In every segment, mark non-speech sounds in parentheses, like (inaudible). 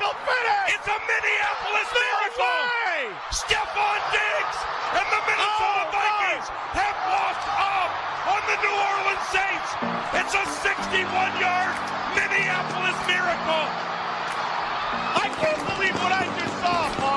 me? It's a Minneapolis miracle! Stephon Diggs and the Minnesota oh, Vikings God. have walked up on the New Orleans Saints. It's a 61-yard Minneapolis miracle. I can't believe what I just saw, Paul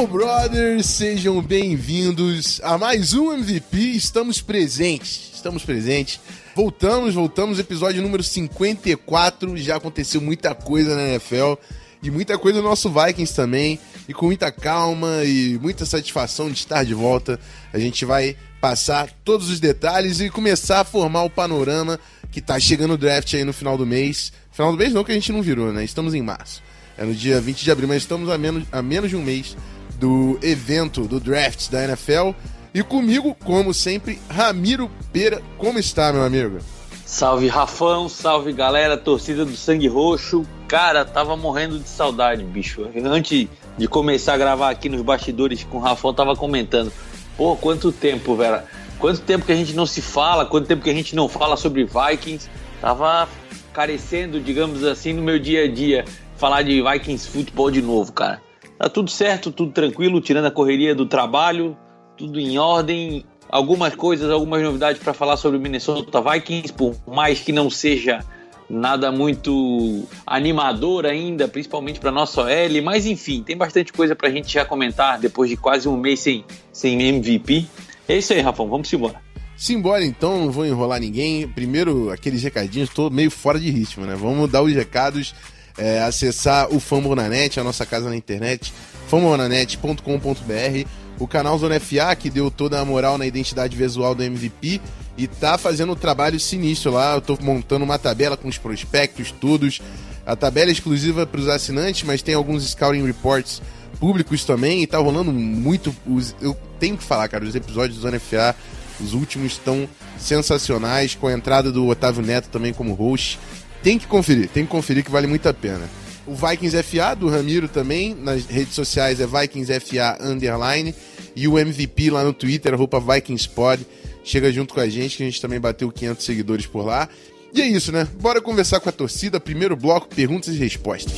Skull Brothers, sejam bem-vindos a mais um MVP. Estamos presentes, estamos presentes Voltamos, voltamos, episódio número 54. Já aconteceu muita coisa na NFL e muita coisa no nosso Vikings também. E com muita calma e muita satisfação de estar de volta, a gente vai passar todos os detalhes e começar a formar o panorama que tá chegando o draft aí no final do mês. Final do mês não, que a gente não virou, né? Estamos em março. É no dia 20 de abril, mas estamos a menos, a menos de um mês do evento do draft da NFL. E comigo, como sempre, Ramiro Pera. Como está, meu amigo? Salve Rafão, salve galera, torcida do Sangue Roxo. Cara, tava morrendo de saudade, bicho. Antes de começar a gravar aqui nos bastidores com o Rafão, tava comentando. Pô, quanto tempo, velho. Quanto tempo que a gente não se fala, quanto tempo que a gente não fala sobre Vikings. Tava carecendo, digamos assim, no meu dia a dia, falar de Vikings futebol de novo, cara. Tá tudo certo, tudo tranquilo, tirando a correria do trabalho, tudo em ordem. Algumas coisas, algumas novidades para falar sobre o Minnesota Vikings, por mais que não seja nada muito animador ainda, principalmente para nossa OL, mas enfim, tem bastante coisa para a gente já comentar depois de quase um mês sem, sem MVP. É isso aí, Rafão, vamos embora. Simbora então, não vou enrolar ninguém. Primeiro, aqueles recadinhos, estou meio fora de ritmo, né? Vamos dar os recados, é, acessar o Fambonanet, a nossa casa na internet, fambonanet.com.br o canal Zona FA, que deu toda a moral na identidade visual do MVP, e tá fazendo um trabalho sinistro lá. Eu tô montando uma tabela com os prospectos, todos. A tabela é exclusiva para os assinantes, mas tem alguns scouting reports públicos também, e tá rolando muito. Os, eu tenho que falar, cara, os episódios do Zona FA, os últimos estão sensacionais, com a entrada do Otávio Neto também como host. Tem que conferir, tem que conferir que vale muito a pena. O Vikings FA do Ramiro também, nas redes sociais é Vikings FA underline. E o MVP lá no Twitter, roupa VikingsPod. Chega junto com a gente, que a gente também bateu 500 seguidores por lá. E é isso, né? Bora conversar com a torcida. Primeiro bloco, perguntas e respostas.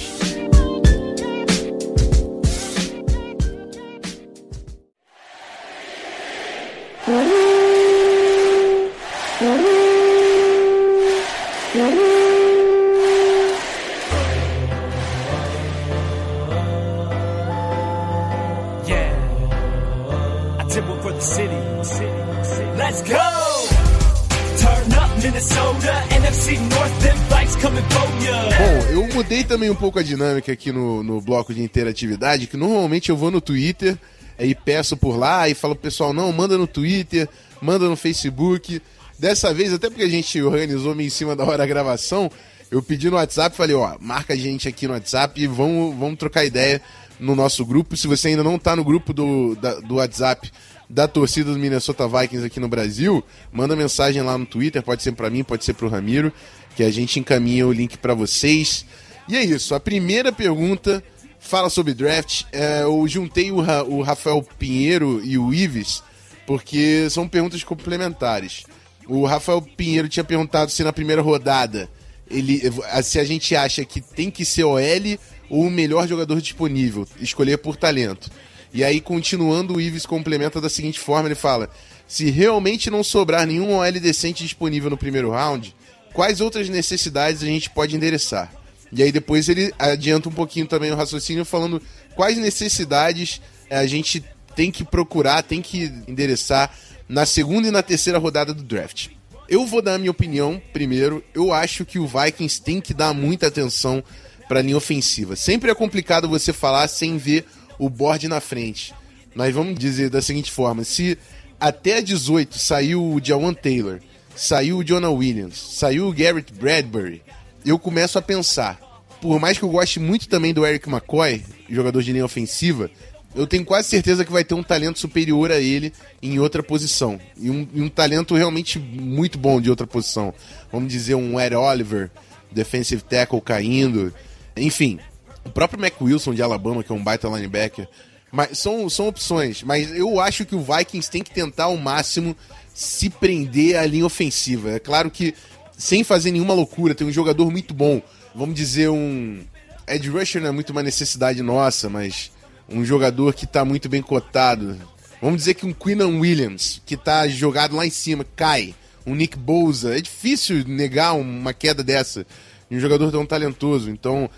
Mudei também um pouco a dinâmica aqui no, no bloco de interatividade, que normalmente eu vou no Twitter e peço por lá e falo pessoal, não, manda no Twitter, manda no Facebook. Dessa vez, até porque a gente organizou meio em cima da hora a gravação, eu pedi no WhatsApp, falei, ó, marca a gente aqui no WhatsApp e vamos, vamos trocar ideia no nosso grupo. Se você ainda não tá no grupo do, da, do WhatsApp da torcida do Minnesota Vikings aqui no Brasil, manda mensagem lá no Twitter, pode ser para mim, pode ser pro Ramiro, que a gente encaminha o link para vocês. E é isso. A primeira pergunta fala sobre draft. É, eu juntei o, Ra o Rafael Pinheiro e o Ives porque são perguntas complementares. O Rafael Pinheiro tinha perguntado se na primeira rodada ele, se a gente acha que tem que ser OL ou o melhor jogador disponível, escolher por talento. E aí, continuando, o Ives complementa da seguinte forma: ele fala: se realmente não sobrar nenhum OL decente disponível no primeiro round, quais outras necessidades a gente pode endereçar? E aí depois ele adianta um pouquinho também o raciocínio falando quais necessidades eh, a gente tem que procurar, tem que endereçar na segunda e na terceira rodada do draft. Eu vou dar a minha opinião primeiro. Eu acho que o Vikings tem que dar muita atenção para a linha ofensiva. Sempre é complicado você falar sem ver o board na frente. Mas vamos dizer da seguinte forma: se até 18 saiu o Jawan Taylor, saiu o Jonah Williams, saiu o Garrett Bradbury, eu começo a pensar, por mais que eu goste muito também do Eric McCoy, jogador de linha ofensiva, eu tenho quase certeza que vai ter um talento superior a ele em outra posição. E um, e um talento realmente muito bom de outra posição. Vamos dizer, um Ed Oliver, defensive tackle caindo. Enfim, o próprio Mac Wilson de Alabama, que é um baita linebacker. Mas são, são opções. Mas eu acho que o Vikings tem que tentar ao máximo se prender à linha ofensiva. É claro que, sem fazer nenhuma loucura, tem um jogador muito bom. Vamos dizer, um. Ed Rusher não é muito uma necessidade nossa, mas um jogador que está muito bem cotado. Vamos dizer que um Quinnan Williams, que está jogado lá em cima, cai. Um Nick Bouza. É difícil negar uma queda dessa. Um jogador tão talentoso. Então.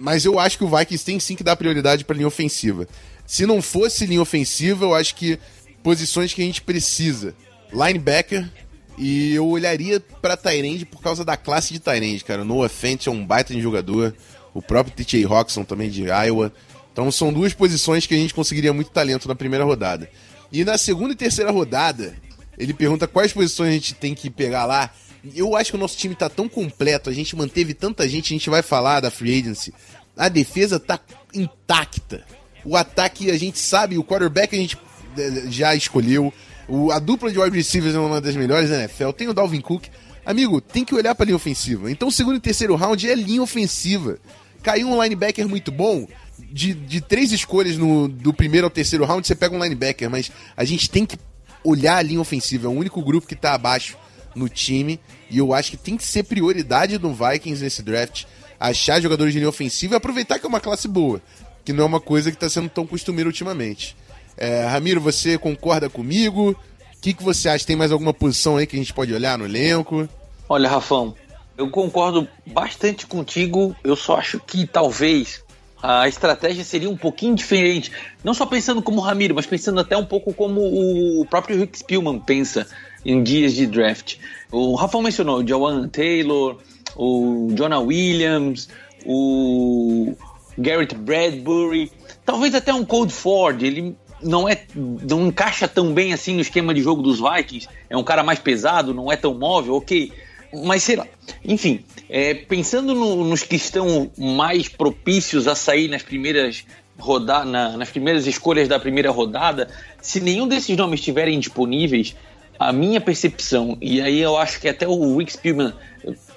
Mas eu acho que o Vikings tem sim que dar prioridade para linha ofensiva. Se não fosse linha ofensiva, eu acho que posições que a gente precisa. Linebacker, e eu olharia pra Tyrande por causa da classe de Tyrande, cara. Noah Fent é um baita de jogador. O próprio TJ Roxon também de Iowa. Então são duas posições que a gente conseguiria muito talento na primeira rodada. E na segunda e terceira rodada, ele pergunta quais posições a gente tem que pegar lá. Eu acho que o nosso time tá tão completo, a gente manteve tanta gente, a gente vai falar da free agency. A defesa tá intacta. O ataque a gente sabe, o quarterback a gente eh, já escolheu. O, a dupla de wide receivers é uma das melhores da NFL. Tem o Dalvin Cook. Amigo, tem que olhar pra linha ofensiva. Então, segundo e terceiro round é linha ofensiva. Caiu um linebacker muito bom. De, de três escolhas no, do primeiro ao terceiro round, você pega um linebacker. Mas a gente tem que olhar a linha ofensiva. É o único grupo que tá abaixo no time. E eu acho que tem que ser prioridade do Vikings nesse draft. Achar jogadores de linha ofensiva e aproveitar que é uma classe boa que não é uma coisa que está sendo tão costumeira ultimamente. É, Ramiro, você concorda comigo? O que, que você acha? Tem mais alguma posição aí que a gente pode olhar no elenco? Olha, Rafão, eu concordo bastante contigo. Eu só acho que talvez a estratégia seria um pouquinho diferente. Não só pensando como o Ramiro, mas pensando até um pouco como o próprio Rick Spielman pensa em dias de draft. O Rafão mencionou o Joanne Taylor, o Jonah Williams, o Garrett Bradbury, talvez até um Cold Ford, ele não é não encaixa tão bem assim no esquema de jogo dos Vikings, é um cara mais pesado, não é tão móvel, ok, mas sei lá. Enfim, é, pensando no, nos que estão mais propícios a sair nas primeiras rodar na, nas primeiras escolhas da primeira rodada, se nenhum desses nomes estiverem disponíveis, a minha percepção, e aí eu acho que até o Rick Spielman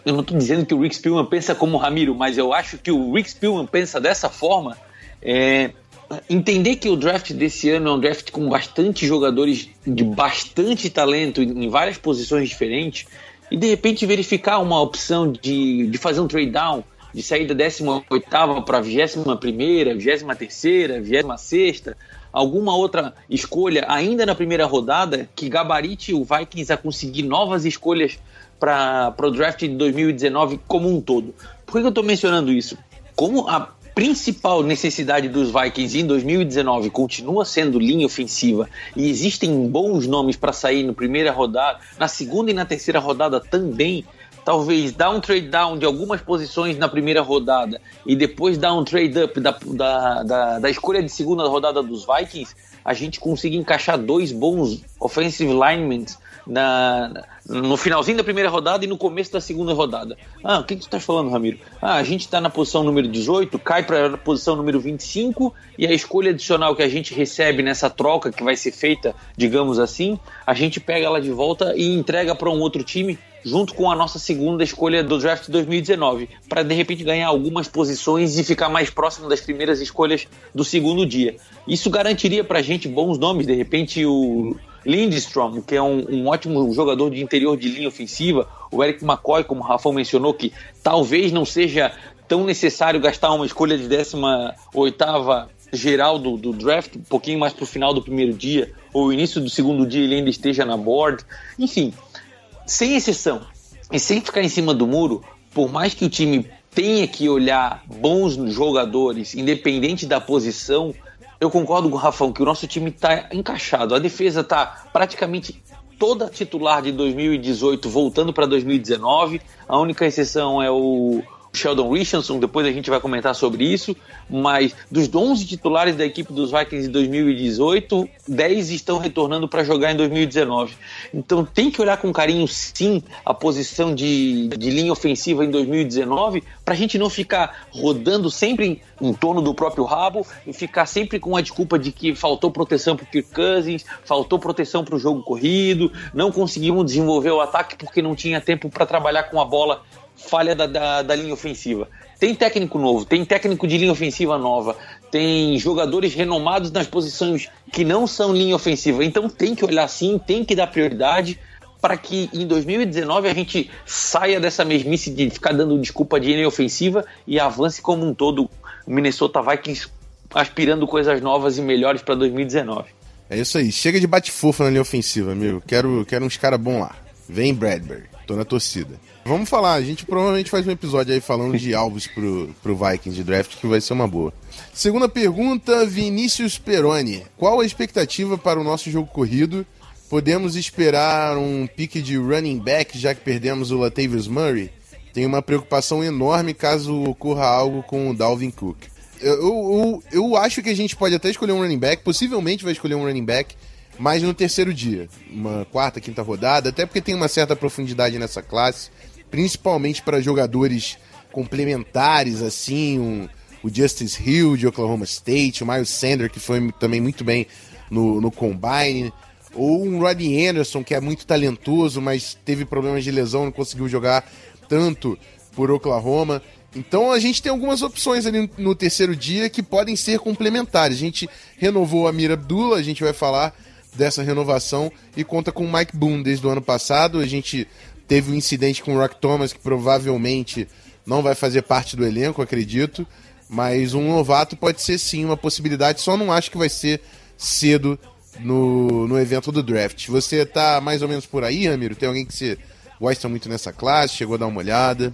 eu não estou dizendo que o Rick Spielman pensa como o Ramiro, mas eu acho que o Rick Spielman pensa dessa forma. É, entender que o draft desse ano é um draft com bastante jogadores de bastante talento em várias posições diferentes e de repente verificar uma opção de, de fazer um trade down, de sair da 18 para a 21, 23, 26, alguma outra escolha ainda na primeira rodada que gabarite o Vikings a conseguir novas escolhas para o draft de 2019 como um todo. Por que eu estou mencionando isso? Como a principal necessidade dos Vikings em 2019 continua sendo linha ofensiva e existem bons nomes para sair na primeira rodada, na segunda e na terceira rodada também, talvez dar um trade down de algumas posições na primeira rodada e depois dar um trade up da, da, da, da escolha de segunda rodada dos Vikings, a gente consiga encaixar dois bons offensive linemen na, no finalzinho da primeira rodada e no começo da segunda rodada. Ah, o que, que tu tá falando, Ramiro? Ah, a gente está na posição número 18, cai para a posição número 25 e a escolha adicional que a gente recebe nessa troca que vai ser feita, digamos assim, a gente pega ela de volta e entrega para um outro time junto com a nossa segunda escolha do draft 2019, para de repente ganhar algumas posições e ficar mais próximo das primeiras escolhas do segundo dia. Isso garantiria para a gente bons nomes, de repente o Lindstrom, que é um, um, ótimo jogador de interior de linha ofensiva, o Eric McCoy, como o Rafão mencionou, que talvez não seja tão necessário gastar uma escolha de 18 geral do, do, draft, um pouquinho mais para o final do primeiro dia, ou início do segundo dia ele ainda esteja na board. Enfim, sem exceção, e sem ficar em cima do muro, por mais que o time tenha que olhar bons jogadores, independente da posição, eu concordo com o Rafão que o nosso time está encaixado. A defesa está praticamente toda titular de 2018 voltando para 2019. A única exceção é o, Sheldon Richardson, depois a gente vai comentar sobre isso, mas dos 11 titulares da equipe dos Vikings em 2018, 10 estão retornando para jogar em 2019. Então tem que olhar com carinho, sim, a posição de, de linha ofensiva em 2019, para a gente não ficar rodando sempre em, em, torno do próprio rabo e ficar sempre com a desculpa de que faltou proteção para Kirk Cousins, faltou proteção para o jogo corrido, não conseguimos desenvolver o ataque porque não tinha tempo para trabalhar com a bola falha da, da, da, linha ofensiva. Tem técnico novo, tem técnico de linha ofensiva nova, tem jogadores renomados nas posições que não são linha ofensiva. Então tem que olhar sim, tem que dar prioridade para que em 2019 a gente saia dessa mesmice de ficar dando desculpa de linha ofensiva e avance como um todo o Minnesota Vikings aspirando coisas novas e melhores para 2019. É isso aí. Chega de bate-fofa na linha ofensiva, amigo. Quero, quero uns caras bons lá. Vem Bradbury. Tô na torcida. Vamos falar, a gente provavelmente faz um episódio aí falando de alvos pro, pro Vikings de draft, que vai ser uma boa. Segunda pergunta, Vinícius Peroni. Qual a expectativa para o nosso jogo corrido? Podemos esperar um pique de running back, já que perdemos o Latavius Murray? Tem uma preocupação enorme caso ocorra algo com o Dalvin Cook. Eu, eu, eu acho que a gente pode até escolher um running back, possivelmente vai escolher um running back, mas no terceiro dia, uma quarta, quinta rodada, até porque tem uma certa profundidade nessa classe principalmente para jogadores complementares, assim, um, o Justice Hill de Oklahoma State, o Miles Sander, que foi também muito bem no, no Combine, ou um Rodney Anderson, que é muito talentoso, mas teve problemas de lesão, não conseguiu jogar tanto por Oklahoma. Então a gente tem algumas opções ali no terceiro dia que podem ser complementares. A gente renovou a Mira Abdullah, a gente vai falar dessa renovação e conta com o Mike Boone desde o ano passado. A gente Teve um incidente com o Rock Thomas, que provavelmente não vai fazer parte do elenco, acredito. Mas um novato pode ser sim uma possibilidade, só não acho que vai ser cedo no, no evento do draft. Você tá mais ou menos por aí, Ramiro? Tem alguém que você gosta muito nessa classe? Chegou a dar uma olhada?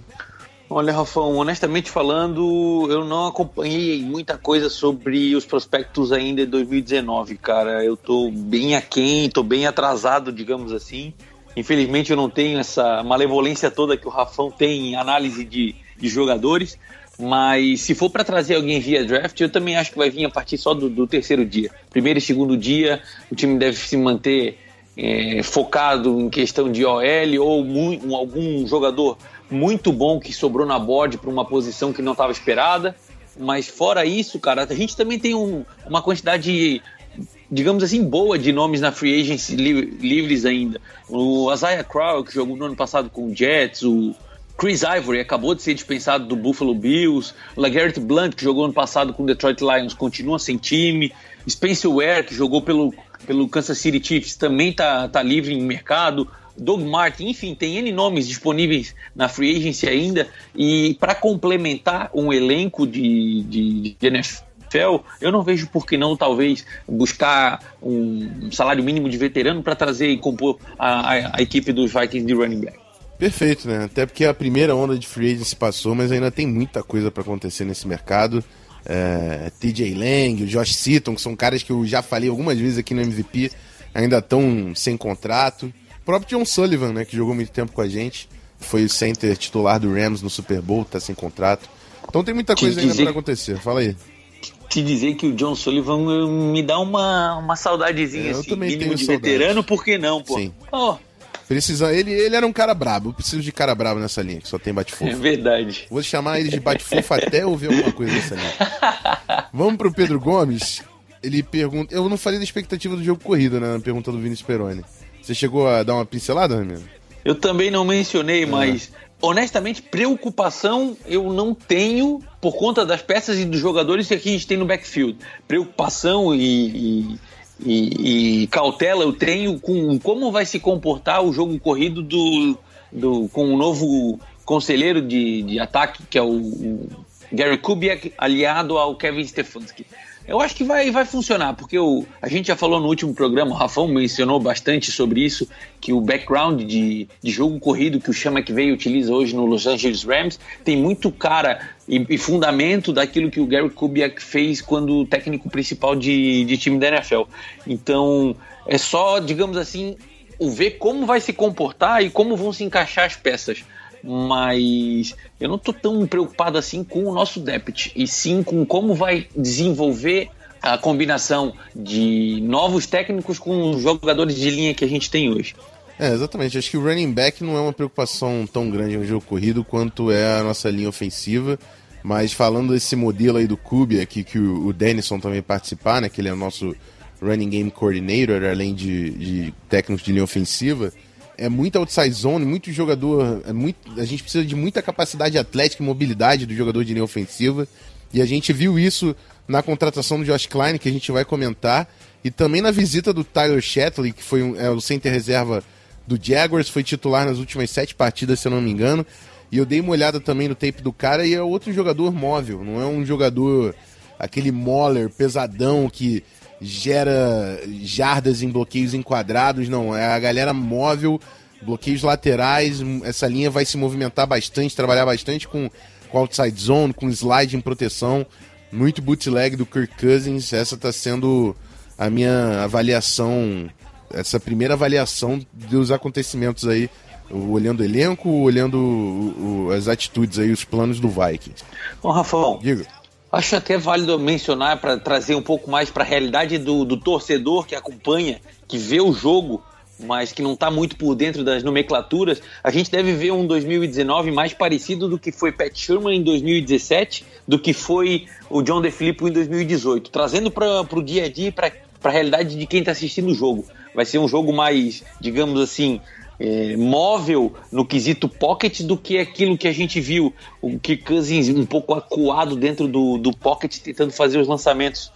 Olha, Rafão, honestamente falando, eu não acompanhei muita coisa sobre os prospectos ainda de 2019, cara. Eu tô bem aquém, tô bem atrasado, digamos assim. Infelizmente eu não tenho essa malevolência toda que o Rafão tem em análise de, de jogadores, mas se for para trazer alguém via draft, eu também acho que vai vir a partir só do, do terceiro dia. Primeiro e segundo dia, o time deve se manter é, focado em questão de OL ou um, algum jogador muito bom que sobrou na board para uma posição que não estava esperada. Mas fora isso, cara, a gente também tem um, uma quantidade digamos assim, boa de nomes na free agency li livres ainda. O Isaiah Crowell, que jogou no ano passado com o Jets, o Chris Ivory acabou de ser dispensado do Buffalo Bills, o LeGarrette Blunt, que jogou ano passado com o Detroit Lions, continua sem time, Spencer Ware, que jogou pelo, pelo Kansas City Chiefs, também tá, tá livre em mercado, Doug Martin, enfim, tem N nomes disponíveis na free agency ainda, e para complementar um elenco de, de, de NFL, NFL, eu não vejo por que não, talvez, buscar um salário mínimo de veterano para trazer e compor a, a, a, equipe dos Vikings de running back. Perfeito, né? Até porque a primeira onda de free agency passou, mas ainda tem muita coisa para acontecer nesse mercado. É, TJ Lang, o Josh Seaton, que são caras que eu já falei algumas vezes aqui no MVP, ainda estão sem contrato. O próprio John Sullivan, né, que jogou muito tempo com a gente, foi o center titular do Rams no Super Bowl, tá sem contrato. Então tem muita coisa ainda para acontecer. Fala aí te dizer que o John Sullivan me dá uma, uma saudadezinha é, eu assim, também mínimo de saudade. veterano, por que não, pô? Sim. Oh. Precisa, ele, ele era um cara brabo, eu preciso de cara brabo nessa linha, que só tem bate-fofo. É verdade. Vou chamar ele de bate-fofo até ouvir alguma coisa nessa linha. (laughs) Vamos pro Pedro Gomes. Ele pergunta. Eu não falei da expectativa do jogo corrida, né? Na pergunta do Vinícius Peroni. Você chegou a dar uma pincelada, Ramiro? Eu também não mencionei, mas honestamente, preocupação eu não tenho por conta das peças e dos jogadores que a gente tem no backfield. Preocupação e, e, e, e cautela eu tenho com como vai se comportar o jogo corrido do, do com o novo conselheiro de, de ataque, que é o, o Gary Kubiak, aliado ao Kevin Stefanski. Eu acho que vai, vai funcionar, porque o, a gente já falou no último programa, o Rafão mencionou bastante sobre isso, que o background de, de jogo corrido que o Chama que veio utiliza hoje no Los Angeles Rams tem muito cara e, e fundamento daquilo que o Gary Kubiak fez quando técnico principal de, de time da NFL. Então, é só, digamos assim, ver como vai se comportar e como vão se encaixar as peças mas eu não tô tão preocupado assim com o nosso depth, e sim com como vai desenvolver a combinação de novos técnicos com os jogadores de linha que a gente tem hoje. É, exatamente. Acho que o running back não é uma preocupação tão grande no jogo corrido quanto é a nossa linha ofensiva. Mas falando desse modelo aí do Kubi aqui, que o, Denison também participar, né? Que ele é o nosso running game coordinator, além de, de técnicos de linha ofensiva. É muito outside zone, muito jogador. É muito, a gente precisa de muita capacidade atlética e mobilidade do jogador de linha ofensiva. E a gente viu isso na contratação do Josh Klein, que a gente vai comentar. E também na visita do Tyler Shatley, que foi um, é, o center reserva do Jaguars, foi titular nas últimas sete partidas, se eu não me engano. E eu dei uma olhada também no tape do cara e é outro jogador móvel, não é um jogador aquele moller pesadão que gera jardas em bloqueios enquadrados, não, é a galera móvel, bloqueios laterais, essa linha vai se movimentar bastante, trabalhar bastante com, com outside zone, com slide em proteção, muito bootleg do Kirk Cousins, essa está sendo a minha avaliação, essa primeira avaliação dos acontecimentos aí olhando o elenco, olhando o, o, as atitudes aí, os planos do Vikings. Bom, Rafão, Diga. Acho até válido mencionar para trazer um pouco mais para a realidade do, do torcedor que acompanha, que vê o jogo, mas que não está muito por dentro das nomenclaturas, a gente deve ver um 2019 mais parecido do que foi Pat Sherman em 2017, do que foi o John DeFilippo em 2018, trazendo para o dia a dia, para a realidade de quem está assistindo o jogo. Vai ser um jogo mais, digamos assim, é, móvel no quesito pocket do que aquilo que a gente viu. O que Cousins um pouco acuado dentro do, do pocket, tentando fazer os lançamentos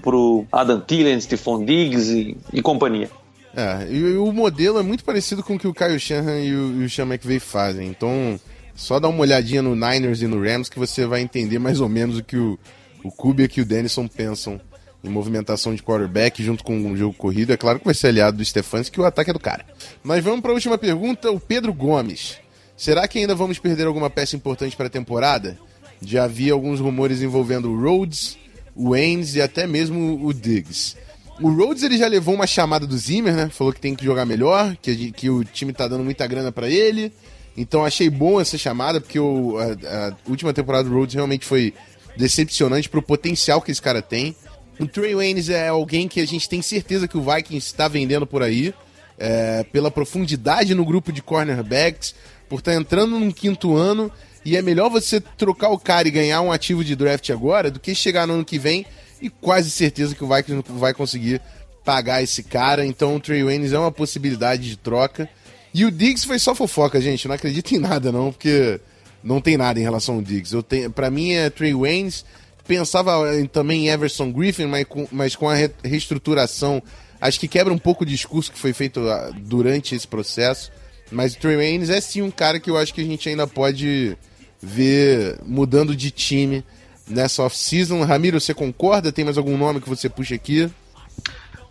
para o Adam Thielen, Stephon Diggs e, e companhia. É, e, o modelo é muito parecido com o que o Kyle Shanahan e o, e o Sean McVay fazem. Então, só dá uma olhadinha no Niners e no Rams que você vai entender mais ou menos o que o, o e o Denison pensam em movimentação de quarterback junto com o jogo corrido. É claro que vai ser aliado do Stefanski, que o ataque é do cara. Mas vamos para a última pergunta, o Pedro Gomes. Será que ainda vamos perder alguma peça importante para a temporada? Já havia alguns rumores envolvendo o Rhodes, o Waynes e até mesmo o Diggs. O Rhodes ele já levou uma chamada do Zimmer, né? Falou que tem que jogar melhor, que, que o time tá dando muita grana para ele. Então achei bom essa chamada, porque o, a, a, última temporada do Rhodes realmente foi decepcionante pro potencial que esse cara tem. O Trey Waynes é alguém que a gente tem certeza que o Vikings está vendendo por aí, é, pela profundidade no grupo de cornerbacks, por estar tá entrando num quinto ano, e é melhor você trocar o cara e ganhar um ativo de draft agora do que chegar no ano que vem e quase certeza que o Vikings vai conseguir pagar esse cara. Então o Trey Waynes é uma possibilidade de troca. E o Diggs foi só fofoca, gente. Não acredito em nada, não, porque não tem nada em relação ao Diggs. Eu tenho, pra mim é Trey Waynes pensava também em Everson Griffin, mas com, mas com a re reestruturação, acho que quebra um pouco o discurso que foi feito ah, durante esse processo. Mas o Trey Waynes é sim um cara que eu acho que a gente ainda pode ver mudando de time nessa off-season. Ramiro, você concorda? Tem mais algum nome que você puxa aqui?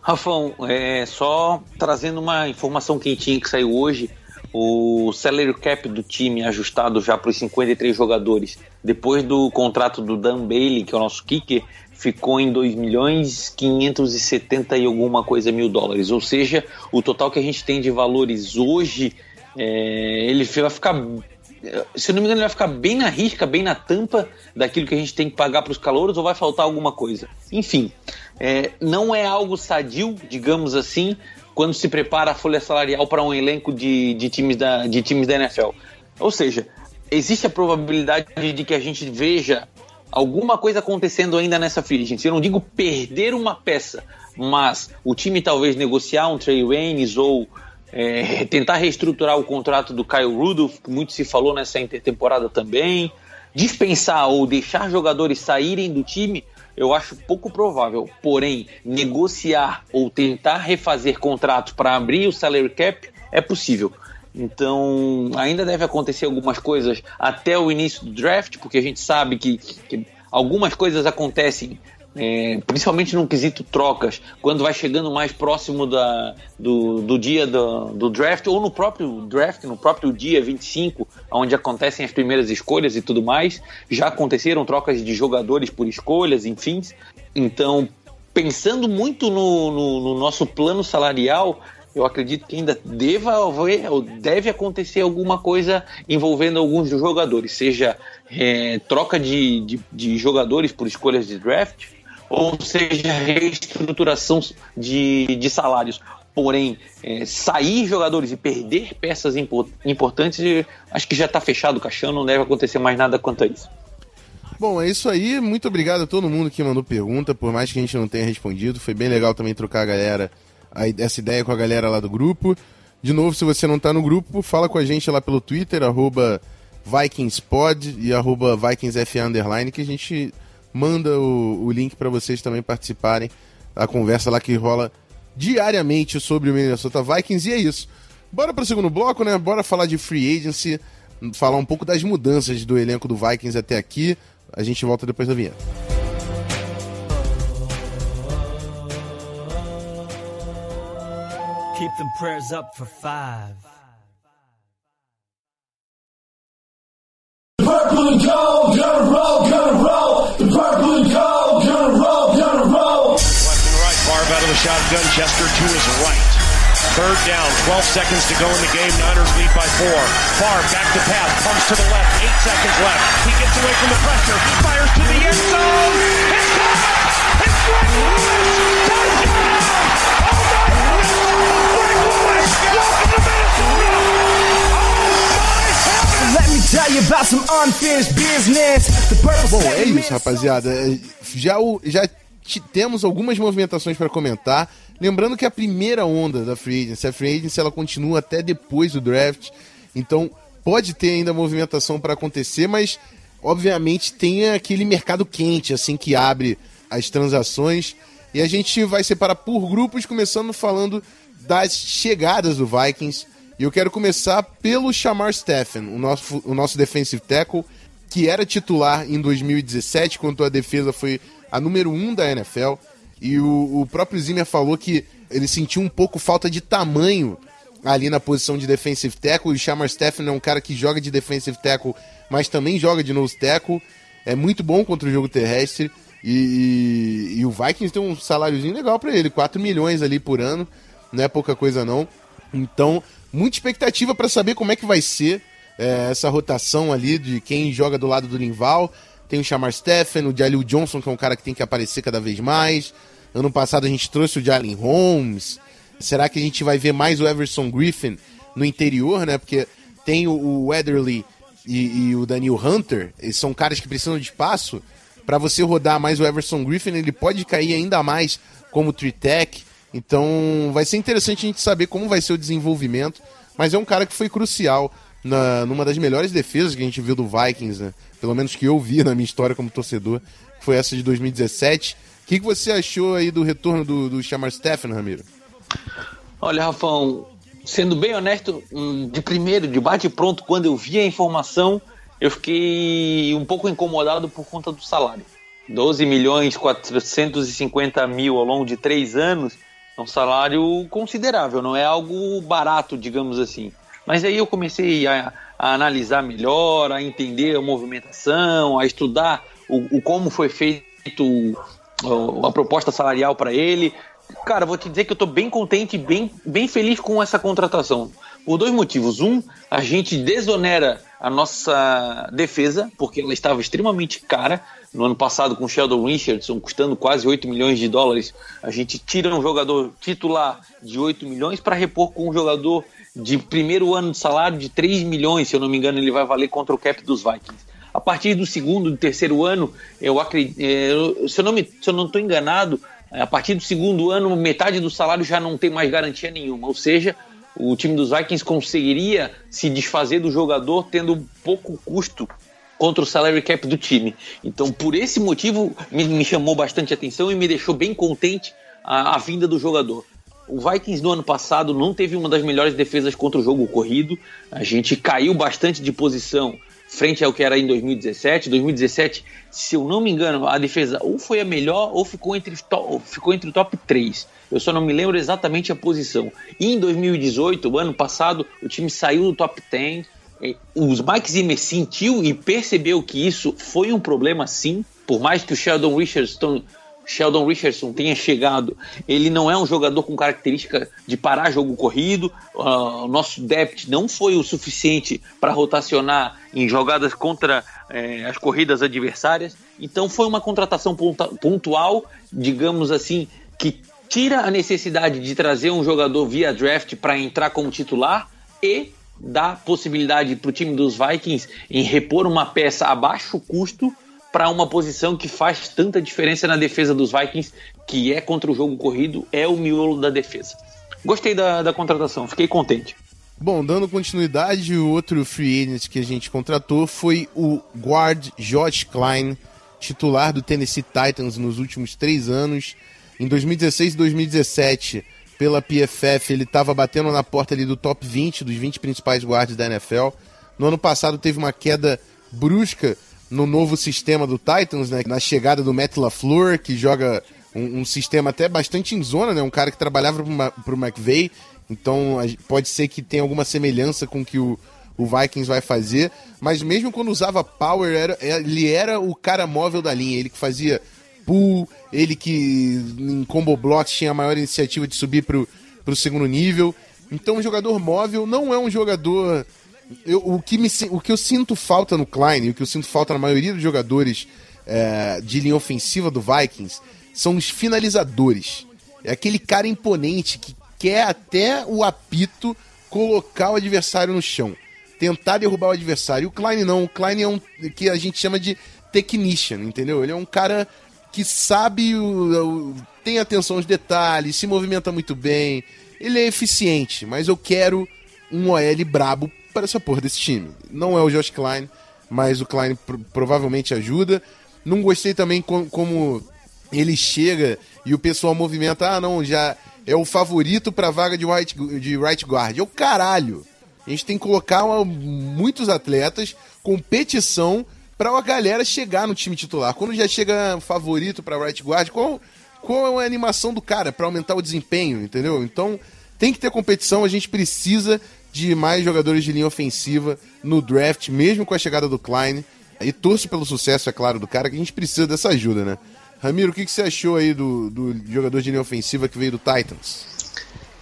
Rafão, é, só trazendo uma informação quentinha que saiu hoje o salary cap do time ajustado já para os 53 jogadores, depois do contrato do Dan Bailey, que é o nosso kicker, ficou em 2 milhões 570 e alguma coisa mil dólares. Ou seja, o total que a gente tem de valores hoje, é, ele vai ficar. Se não me engano, ele vai ficar bem na risca, bem na tampa daquilo que a gente tem que pagar para os calouros ou vai faltar alguma coisa. Enfim, é, não é algo sadio, digamos assim, quando se prepara a folha salarial para um elenco de, de, times da, de times da NFL. Ou seja, existe a probabilidade de que a gente veja alguma coisa acontecendo ainda nessa free agency. Eu não digo perder uma peça, mas o time talvez negociar um Trey Waynes ou é, (laughs) tentar reestruturar o contrato do Kyle Rudolph, que muito se falou nessa intertemporada também, dispensar ou deixar jogadores saírem do time eu acho pouco provável. Porém, negociar ou tentar refazer contratos para abrir o salary cap é possível. Então, ainda deve acontecer algumas coisas até o início do draft, porque a gente sabe que, que algumas coisas acontecem é, principalmente no quesito trocas, quando vai chegando mais próximo da, do, do dia do, do, draft, ou no próprio draft, no próprio dia 25, onde acontecem as primeiras escolhas e tudo mais, já aconteceram trocas de jogadores por escolhas, enfim. Então, pensando muito no, no, no nosso plano salarial, eu acredito que ainda deva haver, ou deve acontecer alguma coisa envolvendo alguns jogadores, seja é, troca de, de, de, jogadores por escolhas de draft, ou seja reestruturação de, de salários. Porém, é, sair jogadores e perder peças importantes, acho que já está fechado o caixão, não deve acontecer mais nada quanto a isso. Bom, é isso aí. Muito obrigado a todo mundo que mandou pergunta, por mais que a gente não tenha respondido. Foi bem legal também trocar a galera, a, essa ideia com a galera lá do grupo. De novo, se você não está no grupo, fala com a gente lá pelo Twitter, arroba VikingsPod e arroba VikingsFA que a gente manda o, o link para vocês também participarem da conversa lá que rola diariamente sobre o Minnesota Vikings. E é isso. Bora para o segundo bloco, né? Bora falar de free agency, falar um pouco das mudanças do elenco do Vikings até aqui. A gente volta depois da vinheta. Keep them prayers up for five. The purple and gold, gonna roll, gonna roll. Purple gold, gonna roll, gonna roll. Left and right, Favre out of the shotgun. Chester to his right. Third down, 12 seconds to go in the game. Niners lead by four. Far back to pass, comes to the left, eight seconds left. He gets away from the pressure, fires to the Bom, é isso, rapaziada. Já, já temos algumas movimentações para comentar. Lembrando que a primeira onda da Free Agency, a Free Agency ela continua até depois do draft, então pode ter ainda movimentação para acontecer, mas obviamente tem aquele mercado quente assim que abre as transações e a gente vai separar por grupos, começando falando das chegadas do Vikings. E eu quero começar pelo Shamar Stephen, o nosso, o nosso defensive tackle, que era titular em 2017, quando a defesa foi a número 1 um da NFL. E o, o próprio Zimmer falou que ele sentiu um pouco falta de tamanho ali na posição de defensive tackle. E o Shamar Stephen é um cara que joga de defensive tackle, mas também joga de nose tackle. É muito bom contra o jogo terrestre. E, e, e o Vikings tem um saláriozinho legal para ele, 4 milhões ali por ano. Não é pouca coisa não. Então, muita expectativa para saber como é que vai ser é, essa rotação ali de quem joga do lado do Linval. Tem o Shamar Stephen, o Jalil Johnson, que é um cara que tem que aparecer cada vez mais. Ano passado a gente trouxe o Jalen Holmes. Será que a gente vai ver mais o Everson Griffin no interior, né? Porque tem o, Weatherly e, e, o Daniel Hunter, eles são caras que precisam de espaço. Para você rodar mais o Everson Griffin, ele pode cair ainda mais como Tritec. Então vai ser interessante a gente saber como vai ser o desenvolvimento. Mas é um cara que foi crucial na, numa das melhores defesas que a gente viu do Vikings, né? Pelo menos que eu vi na minha história como torcedor, foi essa de 2017. O que, que você achou aí do retorno do, do Chamar Stephen, Ramiro? Olha, Rafão, sendo bem honesto, hum, de primeiro, de bate pronto, quando eu vi a informação, eu fiquei um pouco incomodado por conta do salário. 12 milhões 450 mil ao longo de três anos é um salário considerável, não é algo barato, digamos assim. Mas aí eu comecei a, a analisar melhor, a entender a movimentação, a estudar o, o como foi feito a proposta salarial para ele. Cara, vou te dizer que eu estou bem contente, bem, bem feliz com essa contratação. Por dois motivos. Um, a gente desonera a nossa defesa, porque ela estava extremamente cara. No ano passado, com o Sheldon Richardson custando quase 8 milhões de dólares, a gente tira um jogador titular de 8 milhões para repor com um jogador de primeiro ano de salário de 3 milhões, se eu não me engano, ele vai valer contra o cap dos Vikings. A partir do segundo, do terceiro ano, eu acredito, é, se eu não estou enganado, a partir do segundo ano, metade do salário já não tem mais garantia nenhuma. Ou seja, o time dos Vikings conseguiria se desfazer do jogador tendo pouco custo contra o salary cap do time. Então, por esse motivo, me, me chamou bastante atenção e me deixou bem contente a, a vinda do jogador. O Vikings no ano passado não teve uma das melhores defesas contra o jogo corrido. A gente caiu bastante de posição frente ao que era em 2017. 2017, se eu não me engano, a defesa ou foi a melhor ou ficou entre, ficou entre o top 3. Eu só não me lembro exatamente a posição. E em 2018, o ano passado, o time saiu do top 10. Os Mike Zimmer sentiu e percebeu que isso foi um problema sim, por mais que o Sheldon Richardson Sheldon Richardson tenha chegado, ele não é um jogador com característica de parar jogo corrido. Uh, o nosso depth não foi o suficiente para rotacionar em jogadas contra eh, as corridas adversárias. Então foi uma contratação pontual, digamos assim, que tira a necessidade de trazer um jogador via draft para entrar como titular e dá possibilidade para o time dos Vikings em repor uma peça a baixo custo para uma posição que faz tanta diferença na defesa dos Vikings, que é contra o jogo corrido, é o miolo da defesa. Gostei da, da contratação, fiquei contente. Bom, dando continuidade, o outro free agent que a gente contratou foi o guard Josh Klein, titular do Tennessee Titans nos últimos três anos. Em 2016 e 2017, pela PFF, ele estava batendo na porta ali do top 20, dos 20 principais guards da NFL. No ano passado teve uma queda brusca no novo sistema do Titans, né? Na chegada do Matt LaFleur, que joga um, um sistema até bastante em zona, né? Um cara que trabalhava para o McVay. Então pode ser que tenha alguma semelhança com o que o, o Vikings vai fazer. Mas mesmo quando usava Power, era, ele era o cara móvel da linha. Ele que fazia pull, ele que em combo blocks tinha a maior iniciativa de subir para o segundo nível. Então, um jogador móvel não é um jogador eu, o, que me, o que eu sinto falta no Klein, o que eu sinto falta na maioria dos jogadores é, de linha ofensiva do Vikings, são os finalizadores. É aquele cara imponente que quer até o apito colocar o adversário no chão. Tentar derrubar o adversário. O Klein não. O Klein é um que a gente chama de technician, entendeu? Ele é um cara que sabe, o, o, tem atenção aos detalhes, se movimenta muito bem. Ele é eficiente, mas eu quero um OL brabo para essa porra desse time. Não é o Josh Klein, mas o Klein pr provavelmente ajuda. Não gostei também com, como ele chega e o pessoal movimenta, ah, não, já é o favorito para vaga de right, de right guard. É o caralho. A gente tem que colocar uma, muitos atletas, competição para a galera chegar no time titular. Quando já chega favorito para right guard, qual, qual é a animação do cara para aumentar o desempenho, entendeu? Então tem que ter competição, a gente precisa de mais jogadores de linha ofensiva no draft, mesmo com a chegada do Klein. E torço pelo sucesso, é claro, do cara, que a gente precisa dessa ajuda, né? Ramiro, o que, que você achou aí do, do jogador de linha ofensiva que veio do Titans?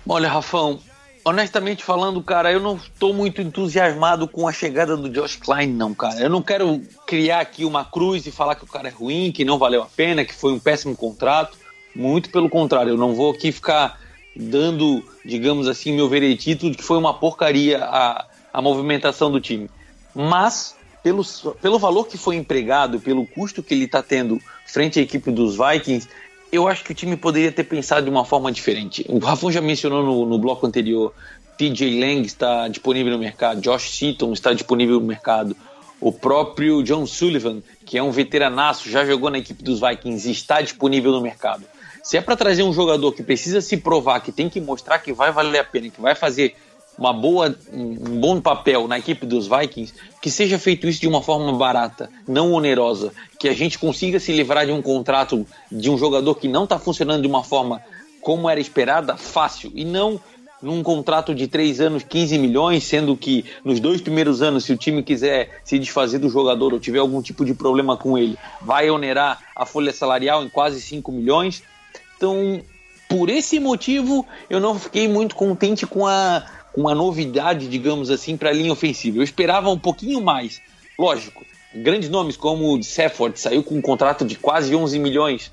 Olha, Rafão, honestamente falando, cara, eu não estou muito entusiasmado com a chegada do Josh Klein, não, cara. Eu não quero criar aqui uma cruz e falar que o cara é ruim, que não valeu a pena, que foi um péssimo contrato. Muito pelo contrário, eu não vou aqui ficar dando, digamos assim, meu veredito de que foi uma porcaria a, a movimentação do time. Mas, pelo, pelo valor que foi empregado, pelo custo que ele está tendo frente à equipe dos Vikings, eu acho que o time poderia ter pensado de uma forma diferente. O Rafão já mencionou no, no bloco anterior, TJ Lang está disponível no mercado, Josh Seaton está disponível no mercado, o próprio John Sullivan, que é um veteranaço, já jogou na equipe dos Vikings, está disponível no mercado. Se é para trazer um jogador que precisa se provar, que tem que mostrar que vai valer a pena, que vai fazer uma boa, um bom papel na equipe dos Vikings, que seja feito isso de uma forma barata, não onerosa, que a gente consiga se livrar de um contrato de um jogador que não está funcionando de uma forma como era esperada, fácil, e não num contrato de 3 anos, 15 milhões, sendo que nos dois primeiros anos, se o time quiser se desfazer do jogador ou tiver algum tipo de problema com ele, vai onerar a folha salarial em quase 5 milhões. Então, por esse motivo, eu não fiquei muito contente com a, com a novidade, digamos assim, para a linha ofensiva. Eu esperava um pouquinho mais. Lógico, grandes nomes como o de Safford saiu com um contrato de quase 11 milhões.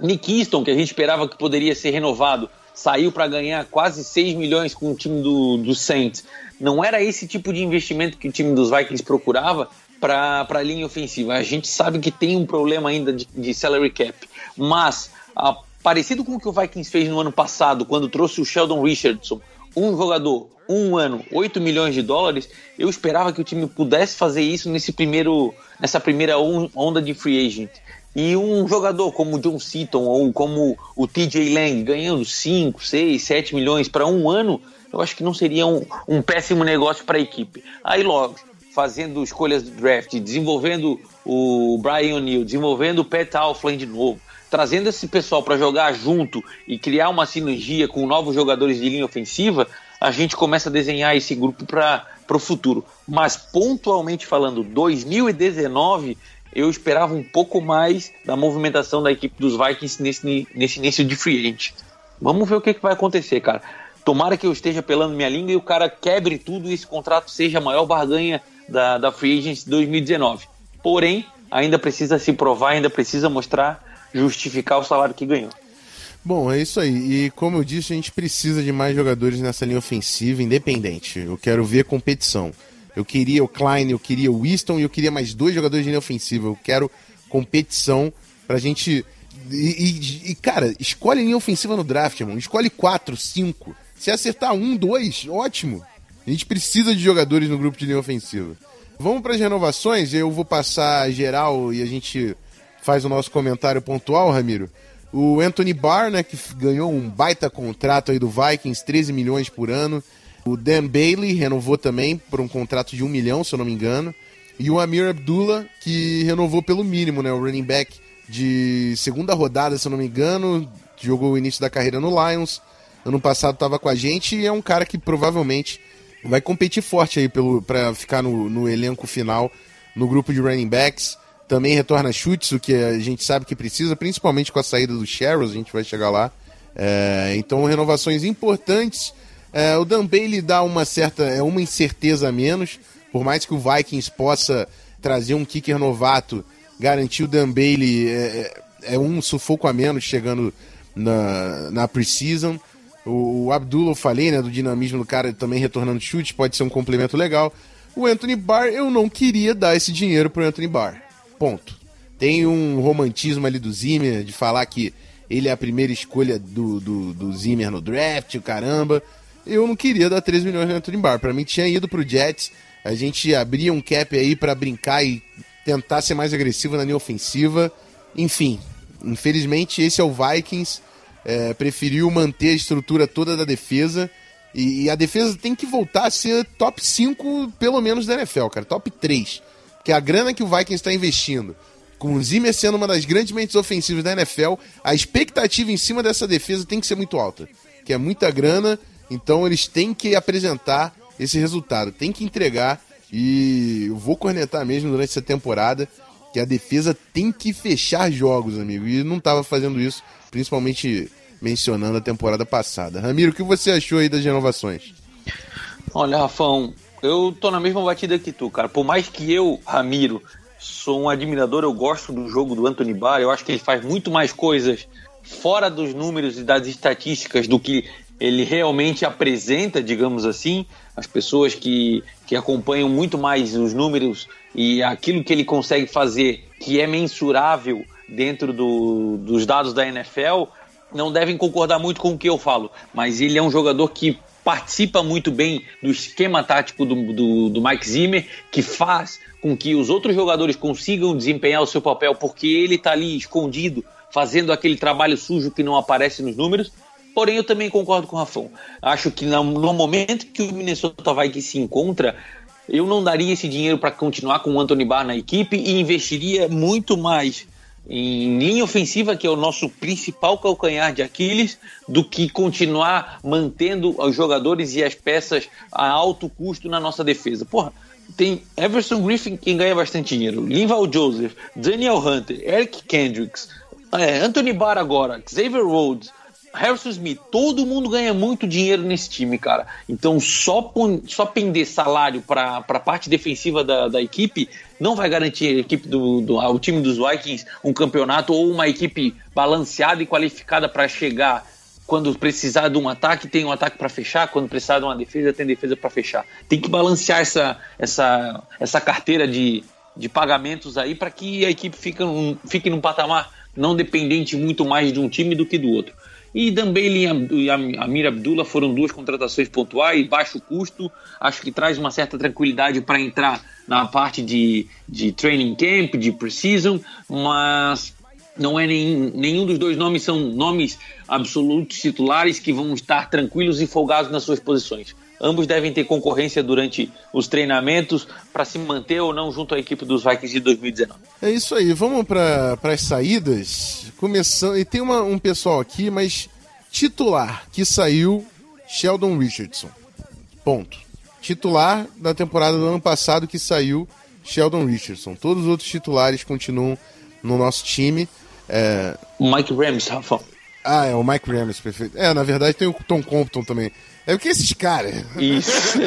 Nick Easton, que a gente esperava que poderia ser renovado, saiu para ganhar quase 6 milhões com o time do, do Saints. Não era esse tipo de investimento que o time dos Vikings procurava para a linha ofensiva. A gente sabe que tem um problema ainda de, de salary cap, mas a parecido com o que o Vikings fez no ano passado, quando trouxe o Sheldon Richardson, um jogador, um ano, 8 milhões de dólares, eu esperava que o time pudesse fazer isso nesse primeiro, nessa primeira onda de free agent. E um jogador como o John Seaton ou como o TJ Lang ganhando 5, 6, 7 milhões para um ano, eu acho que não seria um, um péssimo negócio para a equipe. Aí logo, fazendo escolhas do draft, desenvolvendo o Brian O'Neill, desenvolvendo o Pat Alflin de novo, trazendo esse pessoal para jogar junto e criar uma sinergia com novos jogadores de linha ofensiva, a gente começa a desenhar esse grupo para o futuro. Mas pontualmente falando, 2019, eu esperava um pouco mais da movimentação da equipe dos Vikings nesse, nesse início de free agent. Vamos ver o que, que vai acontecer, cara. Tomara que eu esteja pelando minha língua e o cara quebre tudo e esse contrato seja a maior barganha da, da Free Agents 2019. Porém, ainda precisa se provar, ainda precisa mostrar, justificar o salário que ganhou. Bom, é isso aí. E como eu disse, a gente precisa de mais jogadores nessa linha ofensiva independente. Eu quero ver competição. Eu queria o Klein, eu queria o Winston e eu queria mais dois jogadores de linha ofensiva. Eu quero competição pra gente. E, e, e cara, escolhe linha ofensiva no draft, irmão. Escolhe quatro, cinco. Se acertar um, dois, ótimo. A gente precisa de jogadores no grupo de linha ofensiva. Vamos para as renovações. Eu vou passar geral e a gente faz o nosso comentário pontual, Ramiro. O Anthony Barr, né, que ganhou um baita contrato aí do Vikings, 13 milhões por ano. O Dan Bailey renovou também por um contrato de um milhão, se eu não me engano. E o Amir Abdullah, que renovou pelo mínimo, né? O running back de segunda rodada, se eu não me engano. Jogou o início da carreira no Lions. Ano passado estava com a gente e é um cara que provavelmente vai competir forte aí para ficar no, no elenco final, no grupo de running backs. Também retorna chutes, o que a gente sabe que precisa, principalmente com a saída do Sherrills, a gente vai chegar lá. É, então, renovações importantes. É, o Dan Bailey dá uma certa, é uma incerteza a menos, por mais que o Vikings possa trazer um kicker novato, garantir o Dan Bailey é, é, é um sufoco a menos chegando na, na preseason. O, o Abdullah, eu falei, né, do dinamismo do cara também retornando chute, pode ser um complemento legal. O Anthony Barr, eu não queria dar esse dinheiro pro Anthony Barr. Ponto. Tem um romantismo ali do Zimmer de falar que ele é a primeira escolha do, do, do Zimmer no draft, o caramba eu não queria dar 3 milhões no Anthony Barr. Para mim tinha ido pro Jets, a gente abria um cap aí para brincar e tentar ser mais agressivo na linha ofensiva. Enfim, infelizmente esse é o Vikings. É, preferiu manter a estrutura toda da defesa. E, e, a defesa tem que voltar a ser top 5, pelo menos, da NFL, cara. Top 3. Porque a grana que o Vikings está investindo, com o Zimmer sendo uma das grandes mentes ofensivas da NFL, a expectativa em cima dessa defesa tem que ser muito alta. Que é muita grana então eles têm que apresentar esse resultado, tem que entregar. E eu vou cornetar mesmo durante essa temporada que a defesa tem que fechar jogos, amigo. E não estava fazendo isso, principalmente mencionando a temporada passada. Ramiro, o que você achou aí das renovações? Olha, Rafão, eu tô na mesma batida que tu, cara. Por mais que eu, Ramiro, sou um admirador, eu gosto do jogo do Anthony Barr, eu acho que ele faz muito mais coisas fora dos números e das estatísticas do que ele realmente apresenta, digamos assim, as pessoas que, que acompanham muito mais os números e aquilo que ele consegue fazer, que é mensurável dentro do, dos dados da NFL, não devem concordar muito com o que eu falo, mas ele é um jogador que participa muito bem do esquema tático do, do, do Mike Zimmer, que faz com que os outros jogadores consigam desempenhar o seu papel, porque ele está ali escondido, fazendo aquele trabalho sujo que não aparece nos números. Porém, eu também concordo com o Rafão. Acho que no, momento que o Minnesota que se encontra, eu não daria esse dinheiro para continuar com o Anthony Barr na equipe e investiria muito mais em linha ofensiva, que é o nosso principal calcanhar de Aquiles, do que continuar mantendo os jogadores e as peças a alto custo na nossa defesa. Porra, tem Everson Griffin, quem ganha bastante dinheiro, Linval Joseph, Daniel Hunter, Eric Kendricks, é, Anthony Barr agora, Xavier Rhodes, Harrison Smith, todo mundo ganha muito dinheiro nesse time, cara. Então, só, só pender salário para a parte defensiva da, da equipe não vai garantir a equipe do, do ao time dos Vikings um campeonato ou uma equipe balanceada e qualificada para chegar. Quando precisar de um ataque, tem um ataque para fechar. Quando precisar de uma defesa, tem defesa para fechar. Tem que balancear essa, essa, essa carteira de, de pagamentos aí para que a equipe fique, um, fique num patamar não dependente muito mais de um time do que do outro. E Dambele e Amir Abdullah foram duas contratações pontuais, baixo custo, acho que traz uma certa tranquilidade para entrar na parte de, de training camp, de preseason, mas não é nem, nenhum dos dois nomes são nomes absolutos titulares que vão estar tranquilos e folgados nas suas posições. Ambos devem ter concorrência durante os treinamentos para se manter ou não junto à equipe dos Vikings de 2019. É isso aí, vamos para as saídas. Começando, e tem uma, um pessoal aqui, mas titular que saiu, Sheldon Richardson. Ponto. Titular da temporada do ano passado que saiu, Sheldon Richardson. Todos os outros titulares continuam no nosso time. É... Mike Rams, Rafa. Ah, é o Mike Rams, perfeito. É, na verdade tem o Tom Compton também. É porque esses caras. Isso.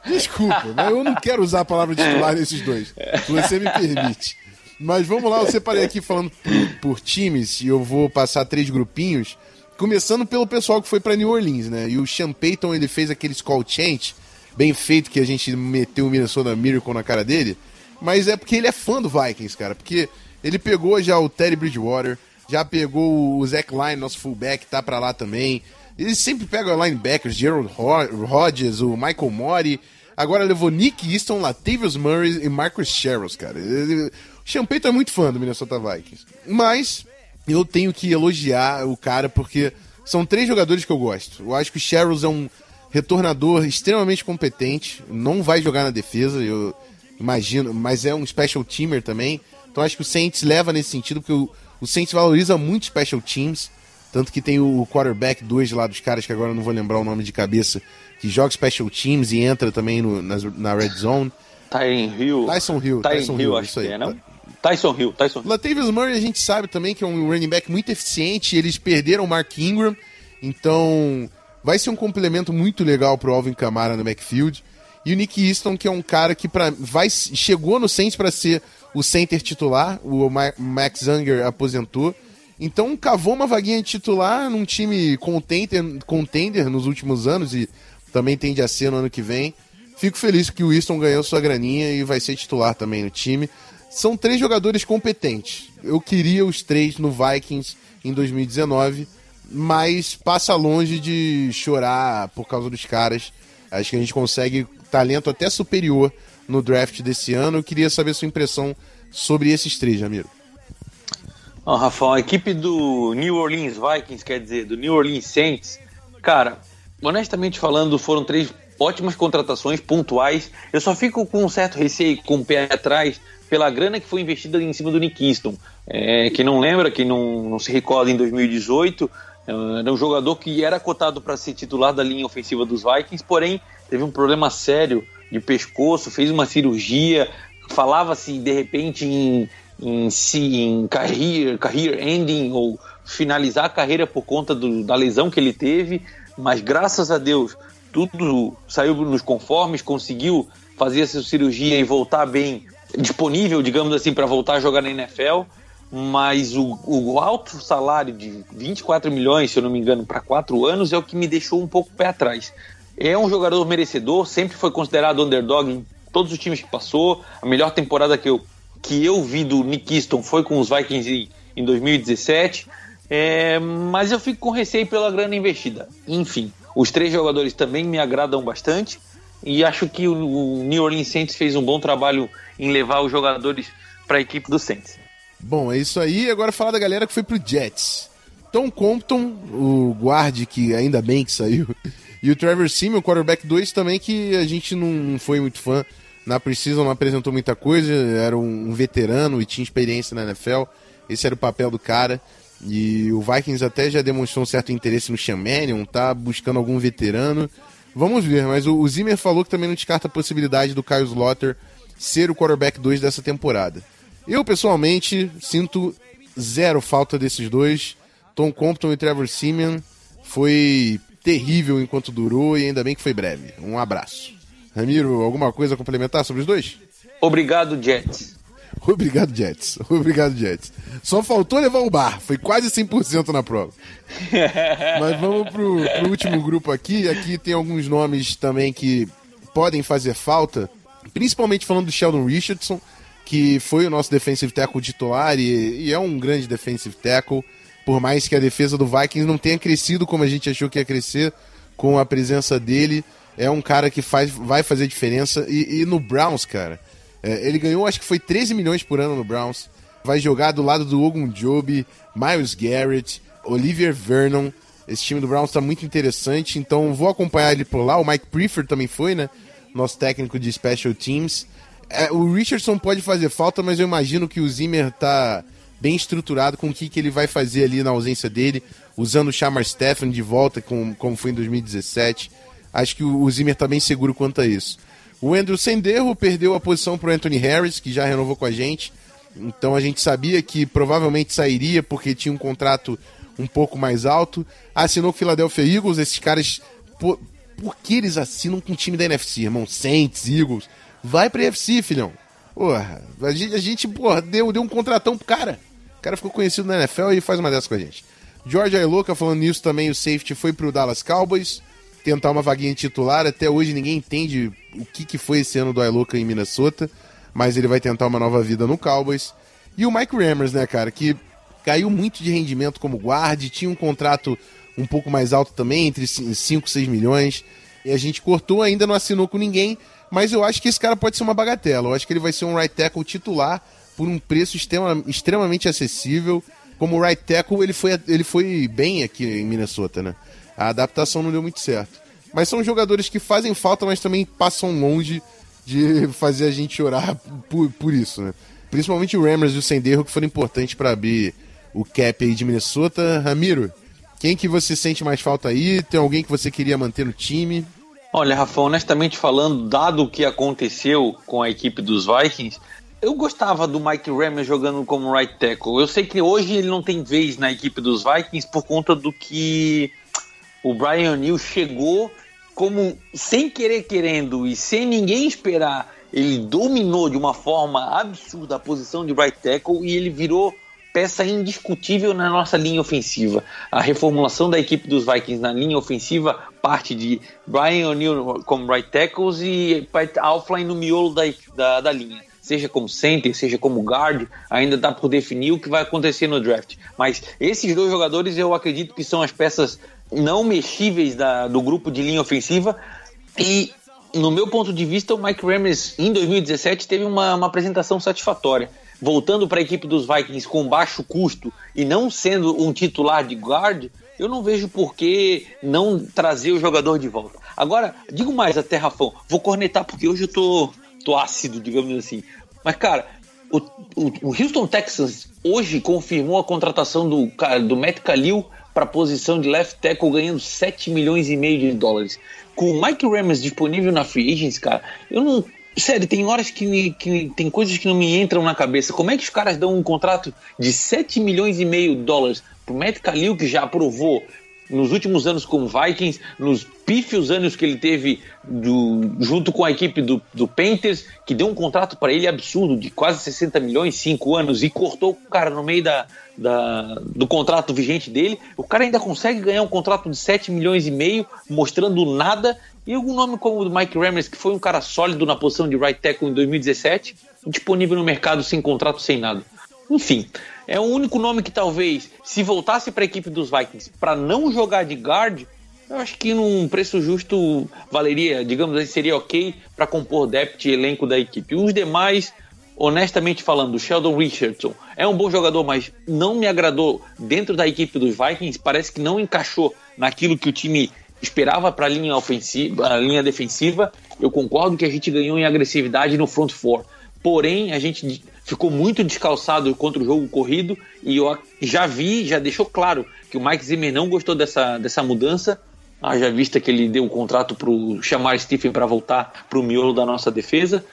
(laughs) Desculpa, mas eu não quero usar a palavra titular nesses dois. Se você me permite. Mas vamos lá, eu separei aqui falando por, por times e eu vou passar três grupinhos. Começando pelo pessoal que foi para New Orleans, né? E o Sean Payton, ele fez aquele call change bem feito que a gente meteu o Minnesota Miracle na cara dele. Mas é porque ele é fã do Vikings, cara. Porque ele pegou já o Terry Bridgewater, já pegou o Zach Line, nosso fullback, tá pra lá também. Ele sempre pega linebackers, Gerald Hodges, o Michael Mori. Agora levou Nick Easton, Latavius Murray e Marcus Sherrills, cara. O Champeito é muito fã do Minnesota Vikings. Mas eu tenho que elogiar o cara porque são três jogadores que eu gosto. Eu acho que o Sherrills é um retornador extremamente competente, não vai jogar na defesa, eu imagino, mas é um special teamer também. Então acho que o Saints leva nesse sentido, porque o, o Saints valoriza muito special teams. Tanto que tem o quarterback 2 lá dos caras, que agora eu não vou lembrar o nome de cabeça, que joga special teams e entra também no, na, na red zone. Tyson Hill. Tyson Hill. Tyson, Tyson Hill, Hill, acho isso que aí. é, não? Tyson Hill, Tyson Hill. Latavius Murray a gente sabe também que é um running back muito eficiente, eles perderam o Mark Ingram, então vai ser um complemento muito legal pro Alvin Kamara no backfield. E o Nick Easton, que é um cara que pra, vai, chegou no Saints para ser o center titular, o Max Zanger aposentou. Então cavou uma vaguinha de titular num time contender, contender nos últimos anos e também tende a ser no ano que vem. Fico feliz que o Easton ganhou sua graninha e vai ser titular também no time. São três jogadores competentes. Eu queria os três no Vikings em 2019, mas passa longe de chorar por causa dos caras. Acho que a gente consegue talento até superior no draft desse ano. Eu queria saber sua impressão sobre esses três, Jamiro. Rafael, a equipe do New Orleans Vikings, quer dizer, do New Orleans Saints, cara, honestamente falando, foram três ótimas contratações pontuais. Eu só fico com um certo receio, com o pé atrás, pela grana que foi investida em cima do Nick Kingston. É, quem não lembra, quem não, não se recorda, em 2018, era um jogador que era cotado para ser titular da linha ofensiva dos Vikings, porém teve um problema sério de pescoço, fez uma cirurgia, falava-se de repente em em si, em career, career ending ou finalizar a carreira por conta do, da lesão que ele teve, mas graças a Deus tudo saiu nos conformes, conseguiu fazer essa cirurgia e voltar bem disponível, digamos assim, para voltar a jogar na NFL. Mas o, o, alto salário de 24 milhões, se eu não me engano, para quatro anos é o que me deixou um pouco pé atrás. É um jogador merecedor, sempre foi considerado underdog em todos os times que passou. A melhor temporada que eu que eu vi do Nick Easton foi com os Vikings em 2017, é, mas eu fico com receio pela grana investida. Enfim, os três jogadores também me agradam bastante e acho que o, New Orleans Saints fez um bom trabalho em levar os jogadores para a equipe do Saints. Bom, é isso aí. Agora falar da galera que foi pro Jets. Tom Compton, o guarde que ainda bem que saiu, (laughs) e o Trevor Simeon, o quarterback 2 também, que a gente não foi muito fã na Precision não apresentou muita coisa, era um, veterano e tinha experiência na NFL. Esse era o papel do cara. E o Vikings até já demonstrou um certo interesse no Shamanion, tá buscando algum veterano. Vamos ver, mas o, Zimmer falou que também não descarta a possibilidade do Kyle Slaughter ser o quarterback 2 dessa temporada. Eu, pessoalmente, sinto zero falta desses dois. Tom Compton e Trevor Simeon foi terrível enquanto durou e ainda bem que foi breve. Um abraço. Ramiro, alguma coisa a complementar sobre os dois? Obrigado, Jets. (laughs) Obrigado, Jets. (laughs) Obrigado, Jets. Só faltou levar o bar. Foi quase 100% na prova. (laughs) Mas vamos pro, pro último grupo aqui. Aqui tem alguns nomes também que podem fazer falta. Principalmente falando do Sheldon Richardson, que foi o nosso defensive tackle titular e, e é um grande defensive tackle. Por mais que a defesa do Vikings não tenha crescido como a gente achou que ia crescer com a presença dele é um cara que faz, vai fazer diferença. E, e no Browns, cara, é, ele ganhou acho que foi 13 milhões por ano no Browns. Vai jogar do lado do Ogun Job, Miles Garrett, Olivier Vernon. Esse time do Browns está muito interessante, então vou acompanhar ele por lá. O Mike Prefer também foi, né? Nosso técnico de Special Teams. É, o Richardson pode fazer falta, mas eu imagino que o Zimmer tá bem estruturado com o que, que ele vai fazer ali na ausência dele, usando o Shamar Stephen de volta, com, como foi em 2017. Acho que o Zimmer está bem seguro quanto a isso. O Andrew Senderro perdeu a posição para Anthony Harris, que já renovou com a gente. Então a gente sabia que provavelmente sairia porque tinha um contrato um pouco mais alto. Assinou com o Philadelphia Eagles. Esses caras. Por, por que eles assinam com o time da NFC, irmão? Saints, Eagles. Vai pra NFC, filhão. Porra, a gente, a gente porra, deu, deu um contratão pro cara. O cara ficou conhecido na NFL e faz uma dessa com a gente. George Ailoca falando nisso também, o safety foi pro Dallas Cowboys tentar uma vaguinha titular. Até hoje ninguém entende o que, que foi esse ano do Ailoca em Minnesota, mas ele vai tentar uma nova vida no Cowboys. E o Mike Rammers, né, cara, que caiu muito de rendimento como guarde, tinha um contrato um pouco mais alto também, entre 5 e 6 milhões. E a gente cortou, ainda não assinou com ninguém, mas eu acho que esse cara pode ser uma bagatela. Eu acho que ele vai ser um right tackle titular por um preço extrema, extremamente acessível. Como right tackle, ele foi, ele foi bem aqui em Minnesota, né? A adaptação não deu muito certo. Mas são jogadores que fazem falta, mas também passam longe de (laughs) fazer a gente chorar por, por isso, né? Principalmente o Rammers e o Senderro, que foram importantes para abrir o cap aí de Minnesota. Ramiro, quem que você sente mais falta aí? Tem alguém que você queria manter no time? Olha, Rafa, honestamente falando, dado o que aconteceu com a equipe dos Vikings, eu gostava do Mike Rammer jogando como right tackle. Eu sei que hoje ele não tem vez na equipe dos Vikings por conta do que o Brian O'Neill chegou como sem querer querendo e sem ninguém esperar, ele dominou de uma forma absurda a posição de right tackle e ele virou peça indiscutível na nossa linha ofensiva. A reformulação da equipe dos Vikings na linha ofensiva parte de Brian O'Neill como right tackles e Pat Alfline no miolo da, da, da linha seja como center, seja como guard, ainda dá por definir o que vai acontecer no draft. Mas esses dois jogadores eu acredito que são as peças não mexíveis da, do grupo de linha ofensiva. E, no meu ponto de vista, o Mike Ramirez, em 2017, teve uma, uma apresentação satisfatória. Voltando para a equipe dos Vikings com baixo custo e não sendo um titular de guard, eu não vejo por que não trazer o jogador de volta. Agora, digo mais até, Rafão, vou cornetar porque hoje eu tô, tô ácido, digamos assim. Mas, cara, o, o, o Houston Texans hoje confirmou a contratação do, do Matt Khalil para a posição de left tackle ganhando 7 milhões e meio de dólares. Com o Mike Ramos disponível na Free Agents, cara, eu não. Sério, tem horas que, que tem coisas que não me entram na cabeça. Como é que os caras dão um contrato de 7 milhões e meio de dólares pro Matt Khalil, que já aprovou nos últimos anos com o Vikings, nos pífios anos que ele teve do, junto com a equipe do, do Panthers, que deu um contrato para ele absurdo de quase 60 milhões, 5 anos, e cortou o cara no meio da, da, do contrato vigente dele. O cara ainda consegue ganhar um contrato de 7 milhões e meio, mostrando nada. E algum nome como o do Mike Ramirez, que foi um cara sólido na posição de right tackle em 2017, disponível no mercado sem contrato, sem nada. Enfim, é o único nome que talvez, se voltasse para a equipe dos Vikings para não jogar de guard, eu acho que num preço justo valeria, digamos assim, seria ok para compor depth e elenco da equipe. Os demais, honestamente falando, Sheldon Richardson é um bom jogador, mas não me agradou dentro da equipe dos Vikings. Parece que não encaixou naquilo que o time esperava para a linha ofensiva, a linha defensiva. Eu concordo que a gente ganhou em agressividade no front four. Porém, a gente ficou muito descalçado contra o jogo corrido e eu já vi, já deixou claro que o Mike Zimmer não gostou dessa, dessa mudança. Haja vista que ele deu o contrato para chamar Stephen para voltar para o miolo da nossa defesa.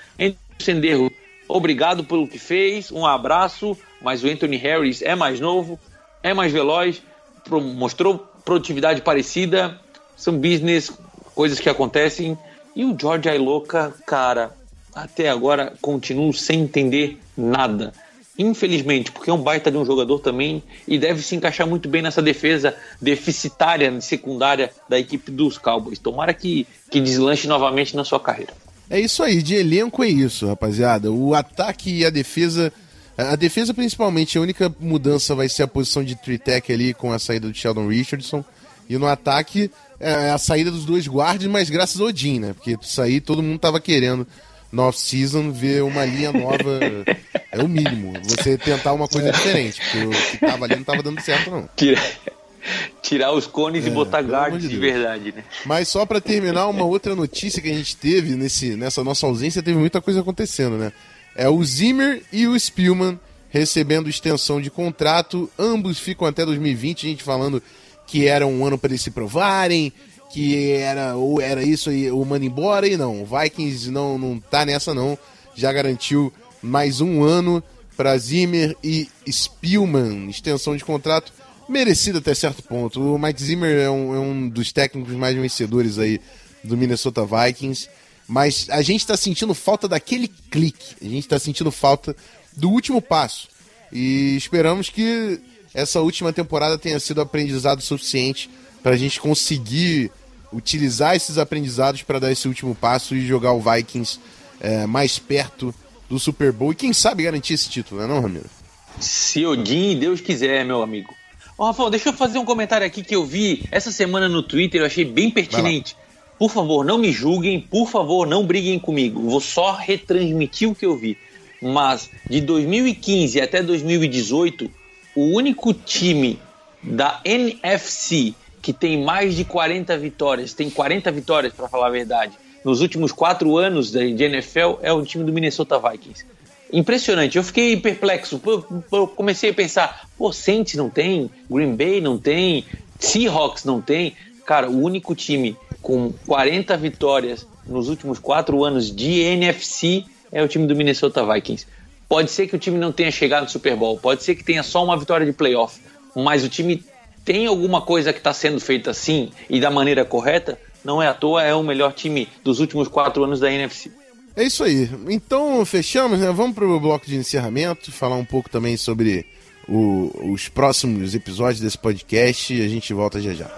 Senderro, obrigado pelo que fez, um abraço, mas o Anthony Harris é mais novo, é mais veloz, mostrou produtividade parecida, são business, coisas que acontecem. E o George Ailoca, cara, até agora continuo sem entender nada. Infelizmente, porque é um baita de um jogador também e deve se encaixar muito bem nessa defesa deficitária secundária da equipe dos Cowboys. Tomara que, que deslanche novamente na sua carreira. É isso aí, de elenco é isso, rapaziada. O ataque e a defesa. A defesa, principalmente, a única mudança vai ser a posição de tritec ali com a saída do Sheldon Richardson. E no ataque, é a saída dos dois guardas, mas graças ao Odin, né? Porque isso aí todo mundo tava querendo no off-season ver uma linha nova (laughs) é o mínimo. Você tentar uma coisa diferente, porque o que tava ali não tava dando certo, não. Tirar os cones é, e botar guards de, de verdade, né? Mas só para terminar, uma (laughs) outra notícia que a gente teve nesse, nessa nossa ausência, teve muita coisa acontecendo, né? É o Zimmer e o Spielman recebendo extensão de contrato, ambos ficam até 2020, a gente falando que era um ano para eles se provarem, que era ou era isso aí, o mano embora e não. O Vikings não, não tá nessa não. Já garantiu mais um ano para Zimmer e Spielman, extensão de contrato merecida até certo ponto. O Mike Zimmer é um, é um dos técnicos mais vencedores aí do Minnesota Vikings, mas a gente está sentindo falta daquele clique, a gente está sentindo falta do último passo. E esperamos que essa última temporada tenha sido aprendizado suficiente para a gente conseguir utilizar esses aprendizados para dar esse último passo e jogar o Vikings é, mais perto do Super Bowl e quem sabe garantir esse título, não é não, Ramiro? Se Odin Deus quiser, meu amigo. Ô, Rafael, deixa eu fazer um comentário aqui que eu vi essa semana no Twitter, eu achei bem pertinente. Por favor, não me julguem, por favor, não briguem comigo. Vou só retransmitir o que eu vi. Mas de 2015 até 2018, o único time da NFC que tem mais de 40 vitórias, tem 40 vitórias para falar a verdade, nos últimos quatro anos de NFL é o time do Minnesota Vikings. Impressionante, eu fiquei perplexo. Eu comecei a pensar: pô, Saints não tem, Green Bay não tem, Seahawks não tem. Cara, o único time com 40 vitórias nos últimos quatro anos de NFC é o time do Minnesota Vikings. Pode ser que o time não tenha chegado no Super Bowl, pode ser que tenha só uma vitória de playoff, mas o time tem alguma coisa que está sendo feita assim e da maneira correta, não é à toa, é o melhor time dos últimos quatro anos da NFC. É isso aí. Então, fechamos, né? Vamos para o bloco de encerramento, falar um pouco também sobre o, os próximos episódios desse podcast e a gente volta já já.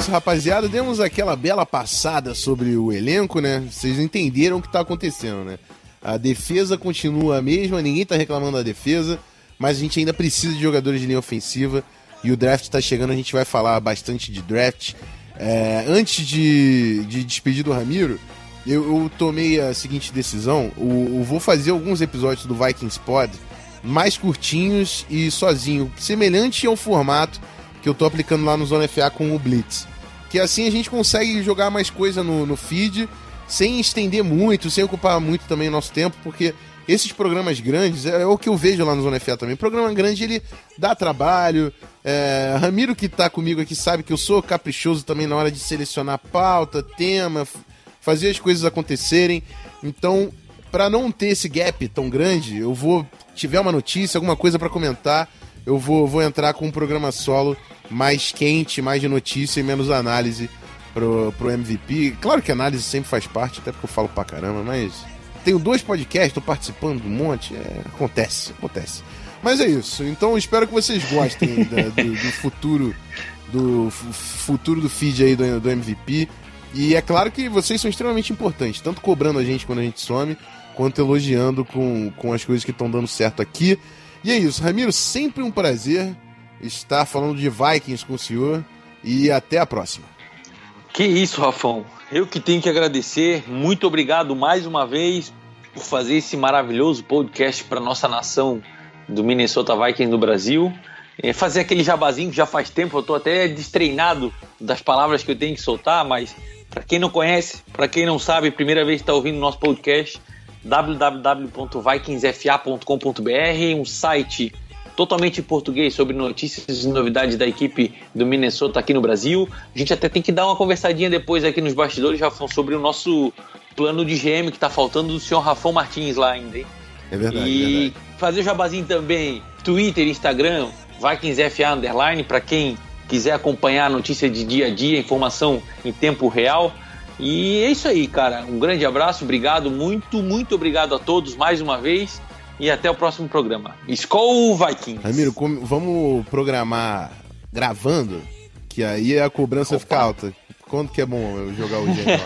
Isso, rapaziada. Demos aquela bela passada sobre o elenco, né? Vocês entenderam o que tá acontecendo, né? A defesa continua a mesma, ninguém tá reclamando da defesa, mas a gente ainda precisa de jogadores de linha ofensiva e o draft tá chegando, a gente vai falar bastante de draft. É, antes de, de despedir do Ramiro, eu, eu tomei a seguinte decisão: eu, eu vou fazer alguns episódios do Vikings Pod mais curtinhos e sozinho, semelhante ao formato que eu tô aplicando lá no Zona FA com o Blitz que assim a gente consegue jogar mais coisa no, no feed sem estender muito, sem ocupar muito também o nosso tempo, porque esses programas grandes, é, é o que eu vejo lá no Zona FA também. programa grande ele dá trabalho. É, Ramiro que tá comigo aqui sabe que eu sou caprichoso também na hora de selecionar pauta, tema, fazer as coisas acontecerem. Então, para não ter esse gap tão grande, eu vou tiver uma notícia, alguma coisa para comentar, eu vou, vou entrar com um programa solo mais quente, mais de notícia e menos análise pro, pro MVP. Claro que análise sempre faz parte, até porque eu falo pra caramba, mas tenho dois podcasts, tô participando de um monte, é, acontece, acontece. Mas é isso, então espero que vocês gostem da, do, do, futuro do futuro do feed aí do, do MVP. E é claro que vocês são extremamente importantes, tanto cobrando a gente quando a gente some, quanto elogiando com, com as coisas que estão dando certo aqui. E é isso, Ramiro, sempre um prazer estar falando de Vikings com o senhor e até a próxima. Que isso, Rafão. Eu que tenho que agradecer. Muito obrigado mais uma vez por fazer esse maravilhoso podcast para nossa nação do Minnesota Vikings no Brasil. É fazer aquele jabazinho que já faz tempo, eu estou até destreinado das palavras que eu tenho que soltar, mas para quem não conhece, para quem não sabe, primeira vez que está ouvindo nosso podcast, www.vikingsfa.com.br, um site totalmente em português sobre notícias e novidades da equipe do Minnesota aqui no Brasil. A gente até tem que dar uma conversadinha depois aqui nos bastidores, Rafão, sobre o nosso plano de GM que está faltando do senhor Rafão Martins lá ainda, hein? É verdade. E é verdade. fazer o jabazinho também, Twitter, Instagram, VikingsFA Underline, para quem quiser acompanhar a notícia de dia a dia, informação em tempo real. E é isso aí, cara. Um grande abraço, obrigado, muito, muito obrigado a todos mais uma vez e até o próximo programa. Skol Vikings! Ramiro, vamos programar gravando, que aí a cobrança Opa. fica alta. Quando que é bom eu jogar o gênio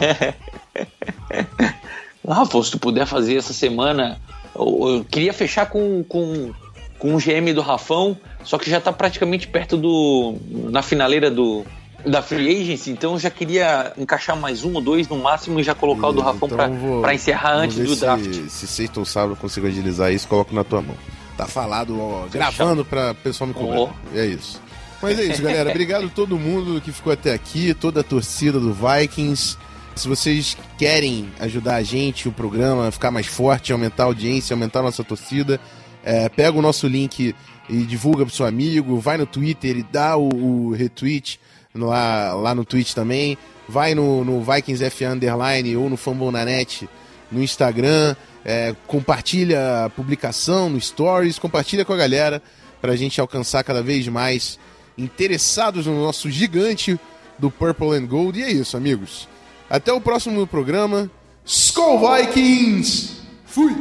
lá? (laughs) ah, se tu puder fazer essa semana. Eu, eu queria fechar com, com, com o GM do Rafão, só que já tá praticamente perto do. na finaleira do, da Free Agency, então eu já queria encaixar mais um ou dois no máximo e já colocar o do Rafão então para encerrar antes do draft. Se sexta ou sábado eu consigo agilizar isso, coloco na tua mão. Tá falado, ó, gravando para o pessoal me cobrar. Oh. É isso. Mas é isso, galera. (laughs) Obrigado a todo mundo que ficou até aqui, toda a torcida do Vikings. Se vocês querem ajudar a gente, o programa, a ficar mais forte, aumentar a audiência, aumentar a nossa torcida, é, pega o nosso link e divulga pro seu amigo, vai no Twitter e dá o, o retweet lá, lá no Twitch também. Vai no, no Vikings F Underline ou no Fambonanet no Instagram. É, compartilha a publicação no Stories, compartilha com a galera para a gente alcançar cada vez mais interessados no nosso gigante do Purple and Gold. E é isso, amigos. Até o próximo programa. Skull Vikings! Fui!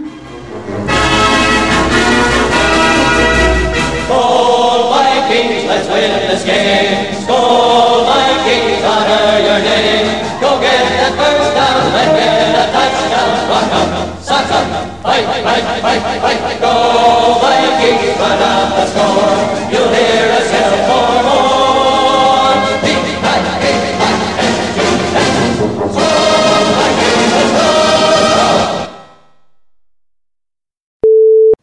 Vikings, let's win this game. Skull Vikings, honor your name. Go get that first down, let get a touchdown. Rock up, sock up, fight, fight, fight, fight. Go Vikings, run out the score. You'll hear us yell for more.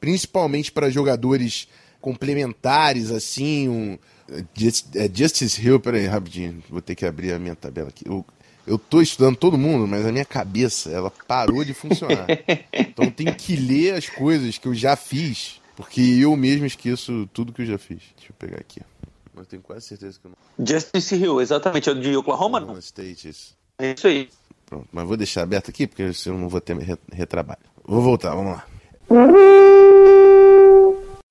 Principalmente para jogadores complementares, assim, um. É Justice Hill, peraí, rapidinho, vou ter que abrir a minha tabela aqui. Eu, eu tô estudando todo mundo, mas a minha cabeça, ela parou de funcionar. (laughs) então tem que ler as coisas que eu já fiz, porque eu mesmo esqueço tudo que eu já fiz. Deixa eu pegar aqui. Mas tenho quase certeza que eu não. Justice Hill, exatamente, é de Oklahoma, não? State, isso. É isso aí. Pronto, mas vou deixar aberto aqui, porque eu não vou ter retrabalho. Vou voltar, vamos lá. (laughs)